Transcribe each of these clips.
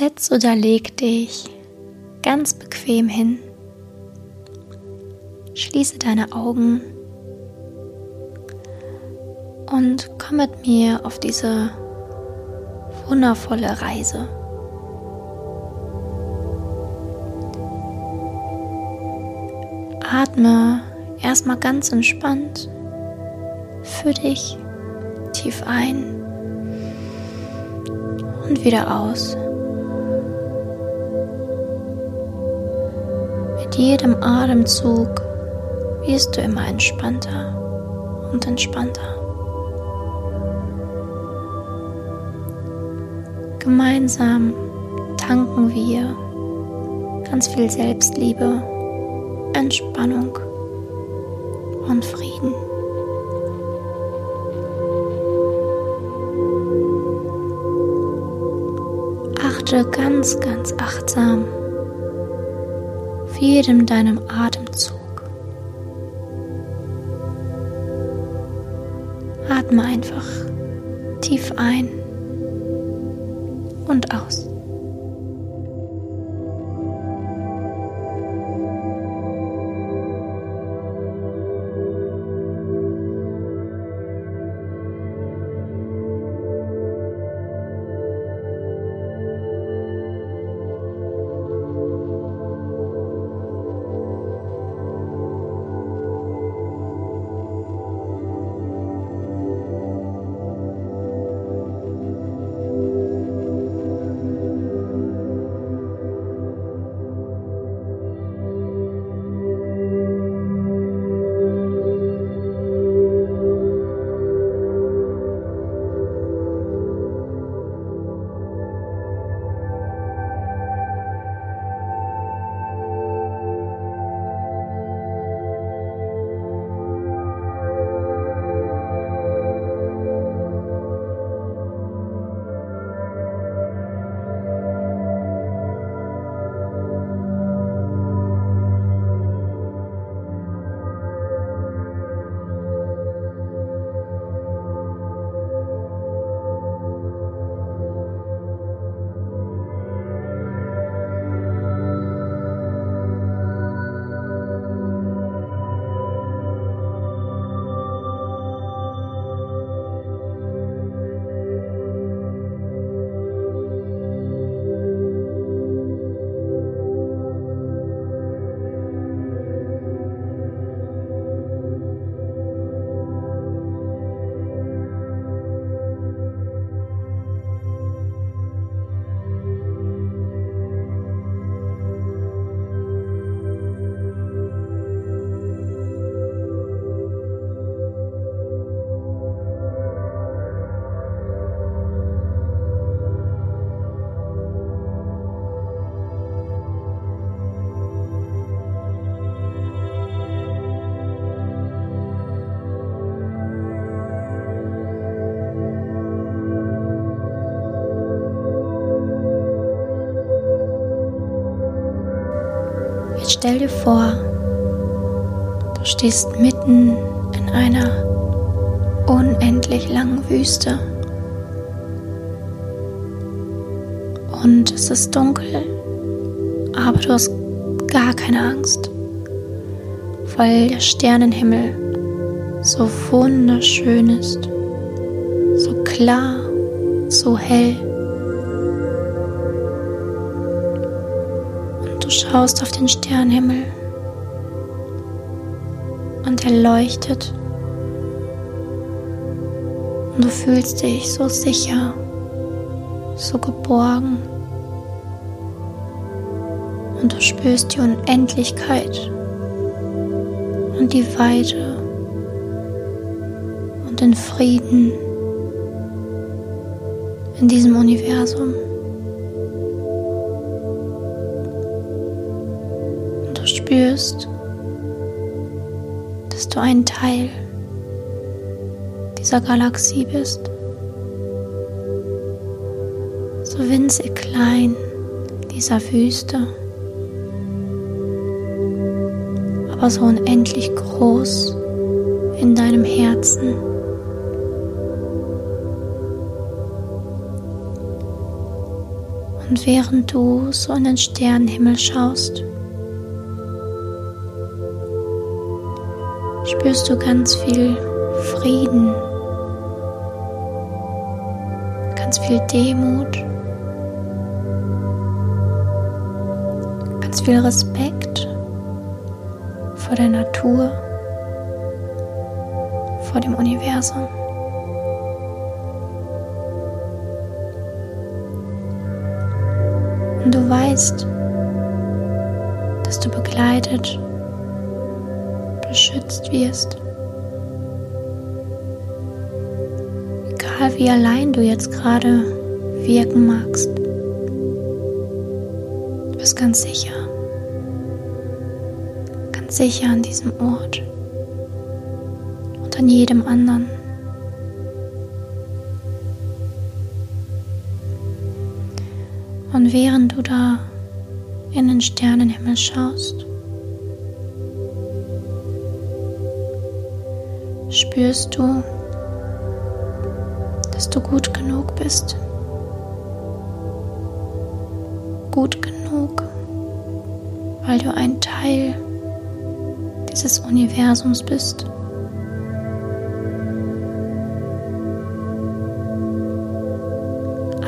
Setz oder leg dich ganz bequem hin. Schließe deine Augen und komm mit mir auf diese wundervolle Reise. Atme erstmal ganz entspannt für dich tief ein und wieder aus. Jedem Atemzug wirst du immer entspannter und entspannter. Gemeinsam tanken wir ganz viel Selbstliebe, Entspannung und Frieden. Achte ganz, ganz achtsam jedem deinem Atemzug. Atme einfach tief ein und aus. Stell dir vor, du stehst mitten in einer unendlich langen Wüste. Und es ist dunkel, aber du hast gar keine Angst, weil der Sternenhimmel so wunderschön ist, so klar, so hell. Schaust auf den Sternenhimmel und er leuchtet und du fühlst dich so sicher, so geborgen und du spürst die Unendlichkeit und die Weite und den Frieden in diesem Universum. Spürst, dass du ein Teil dieser Galaxie bist. So winzig klein dieser Wüste, aber so unendlich groß in deinem Herzen. Und während du so in den Sternenhimmel schaust, spürst du ganz viel Frieden, ganz viel Demut, ganz viel Respekt vor der Natur, vor dem Universum. Und du weißt, dass du begleitet, beschützt wirst. Egal wie allein du jetzt gerade wirken magst, du bist ganz sicher, ganz sicher an diesem Ort und an jedem anderen. Und während du da in den Sternenhimmel schaust, spürst du, dass du gut genug bist. Gut genug, weil du ein Teil dieses Universums bist.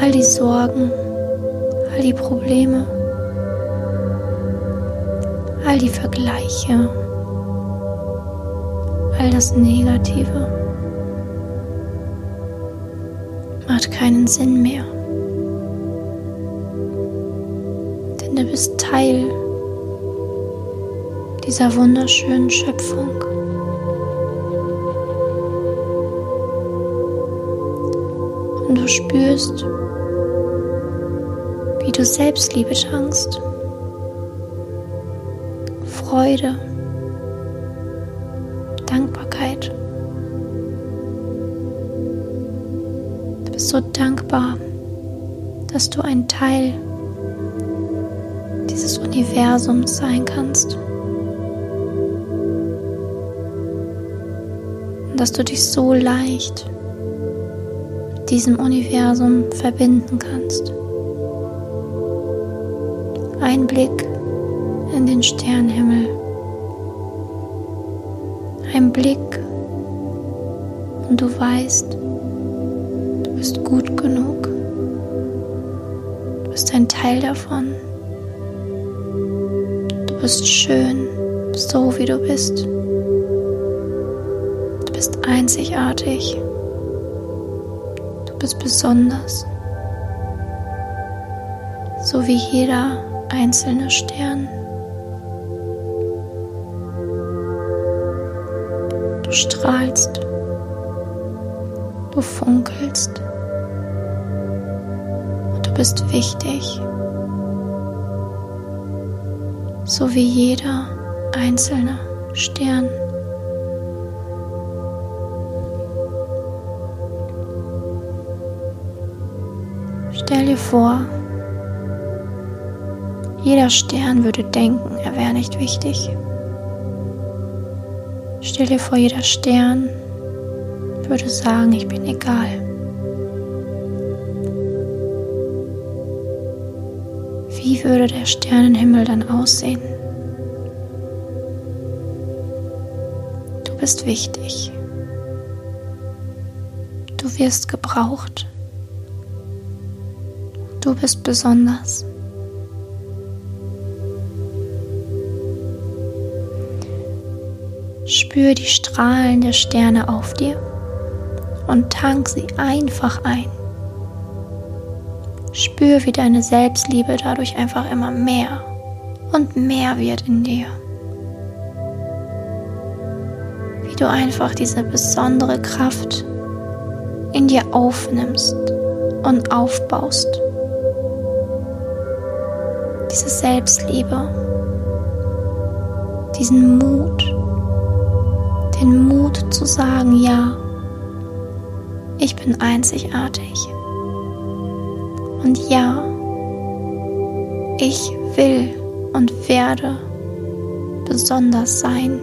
All die Sorgen, all die Probleme, all die Vergleiche, all das Negative macht keinen Sinn mehr. Denn du bist Teil dieser wunderschönen Schöpfung. Und du spürst, wie du Selbstliebe tankst, Freude, so dankbar, dass du ein Teil dieses Universums sein kannst. Und dass du dich so leicht mit diesem Universum verbinden kannst. Ein Blick in den Sternenhimmel. Ein Blick und du weißt, gut genug. Du bist ein Teil davon. Du bist schön, so wie du bist. Du bist einzigartig. Du bist besonders. So wie jeder einzelne Stern. Du strahlst, du funkelst bist wichtig, so wie jeder einzelne Stern. Stell dir vor, jeder Stern würde denken, er wäre nicht wichtig. Stell dir vor, jeder Stern würde sagen, ich bin egal. Würde der Sternenhimmel dann aussehen? Du bist wichtig. Du wirst gebraucht. Du bist besonders. Spür die Strahlen der Sterne auf dir und tank sie einfach ein. Spür, wie deine Selbstliebe dadurch einfach immer mehr und mehr wird in dir. Wie du einfach diese besondere Kraft in dir aufnimmst und aufbaust. Diese Selbstliebe, diesen Mut den Mut zu sagen, ja, ich bin einzigartig. Und ja, ich will und werde besonders sein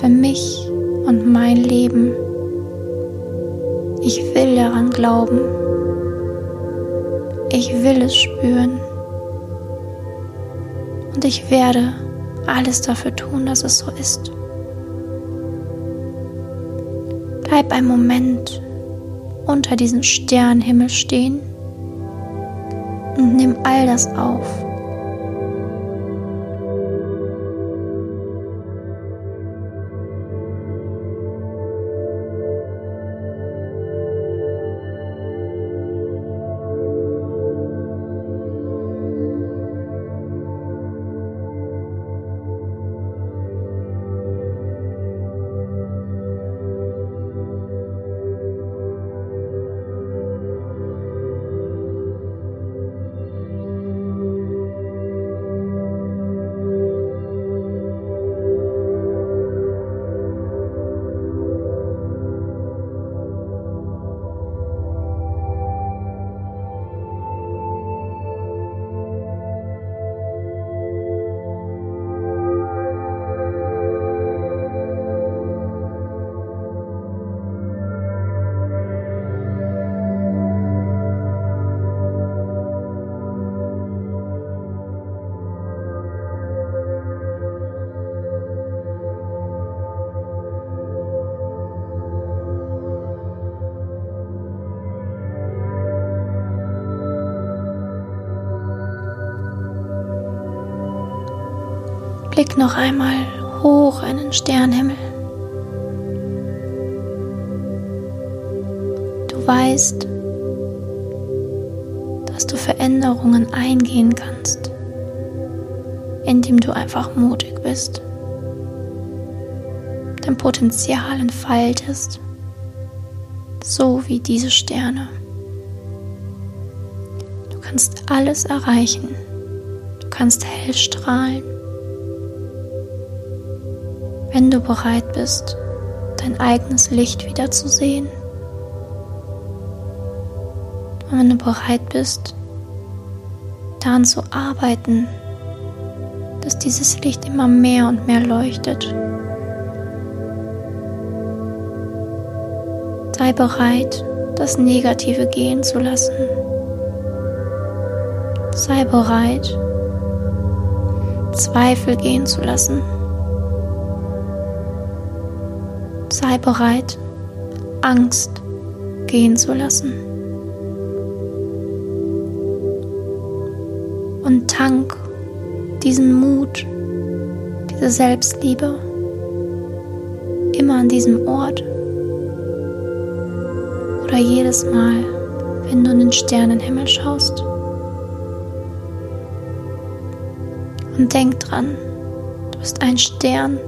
für mich und mein Leben. Ich will daran glauben. Ich will es spüren. Und ich werde alles dafür tun, dass es so ist. Bleib einen Moment unter diesem Sternenhimmel stehen und nimm all das auf. Blick noch einmal hoch in den Sternhimmel. Du weißt, dass du Veränderungen eingehen kannst, indem du einfach mutig bist, dein Potenzial entfaltest, so wie diese Sterne. Du kannst alles erreichen, du kannst hell strahlen wenn du bereit bist, dein eigenes Licht wieder zu sehen. Und wenn du bereit bist, daran zu arbeiten, dass dieses Licht immer mehr und mehr leuchtet. Sei bereit, das Negative gehen zu lassen. Sei bereit, Zweifel gehen zu lassen. Sei bereit, Angst gehen zu lassen. Und tank diesen Mut, diese Selbstliebe immer an diesem Ort oder jedes Mal, wenn du in den Sternenhimmel schaust. Und denk dran, du bist ein Stern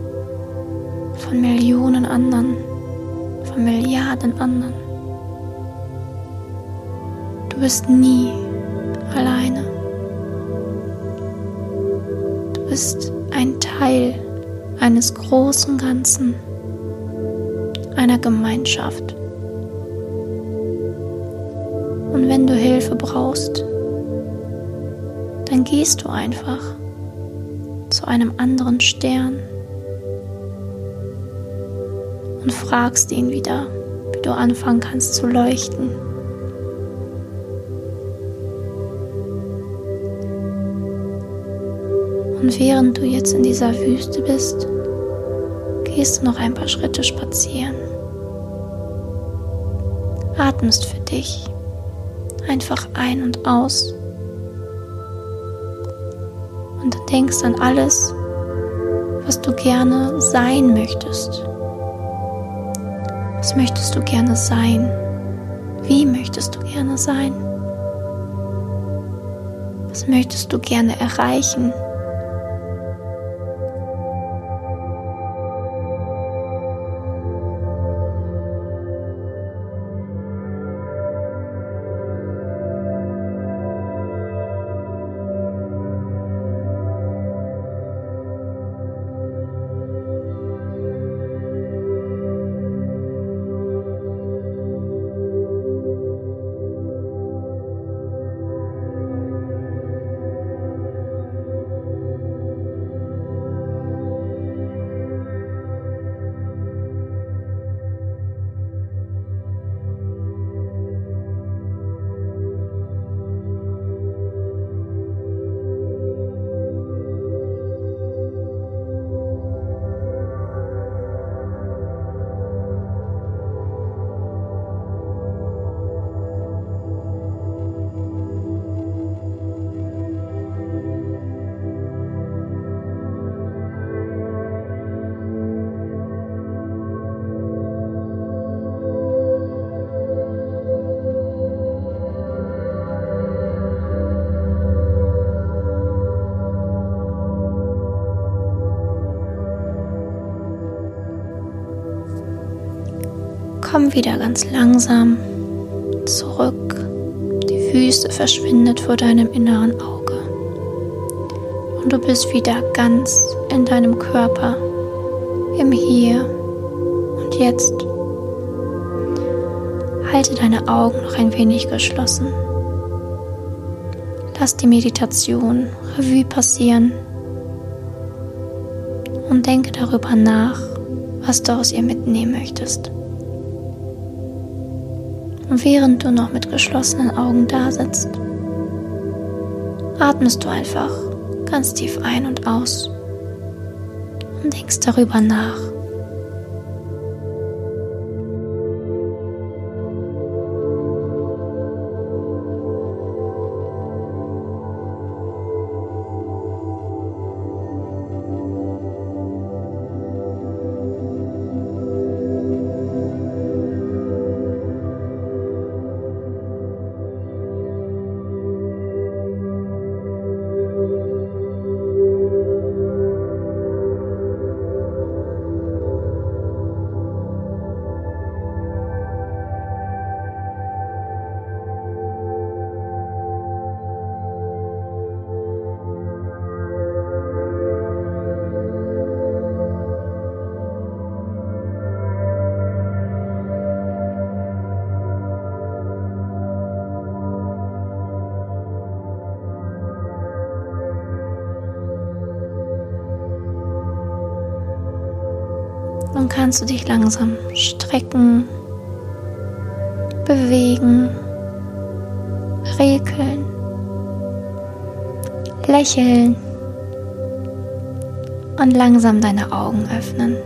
von Millionen anderen, von Milliarden anderen. Du bist nie alleine. Du bist ein Teil eines großen Ganzen, einer Gemeinschaft. Und wenn du Hilfe brauchst, dann gehst du einfach zu einem anderen Stern und fragst ihn wieder, wie du anfangen kannst zu leuchten. Und während du jetzt in dieser Wüste bist, gehst du noch ein paar Schritte spazieren. Atmest für dich einfach ein und aus. Und denkst an alles, was du gerne sein möchtest. Was möchtest du gerne sein? Wie möchtest du gerne sein? Was möchtest du gerne erreichen? Wieder ganz langsam zurück. Die Wüste verschwindet vor deinem inneren Auge. Und du bist wieder ganz in deinem Körper, im Hier und Jetzt. Halte deine Augen noch ein wenig geschlossen. Lass die Meditation Revue passieren und denke darüber nach, was du aus ihr mitnehmen möchtest. Und während du noch mit geschlossenen Augen da sitzt, atmest du einfach ganz tief ein und aus und denkst darüber nach, Nun kannst du dich langsam strecken, bewegen, regeln, lächeln und langsam deine Augen öffnen.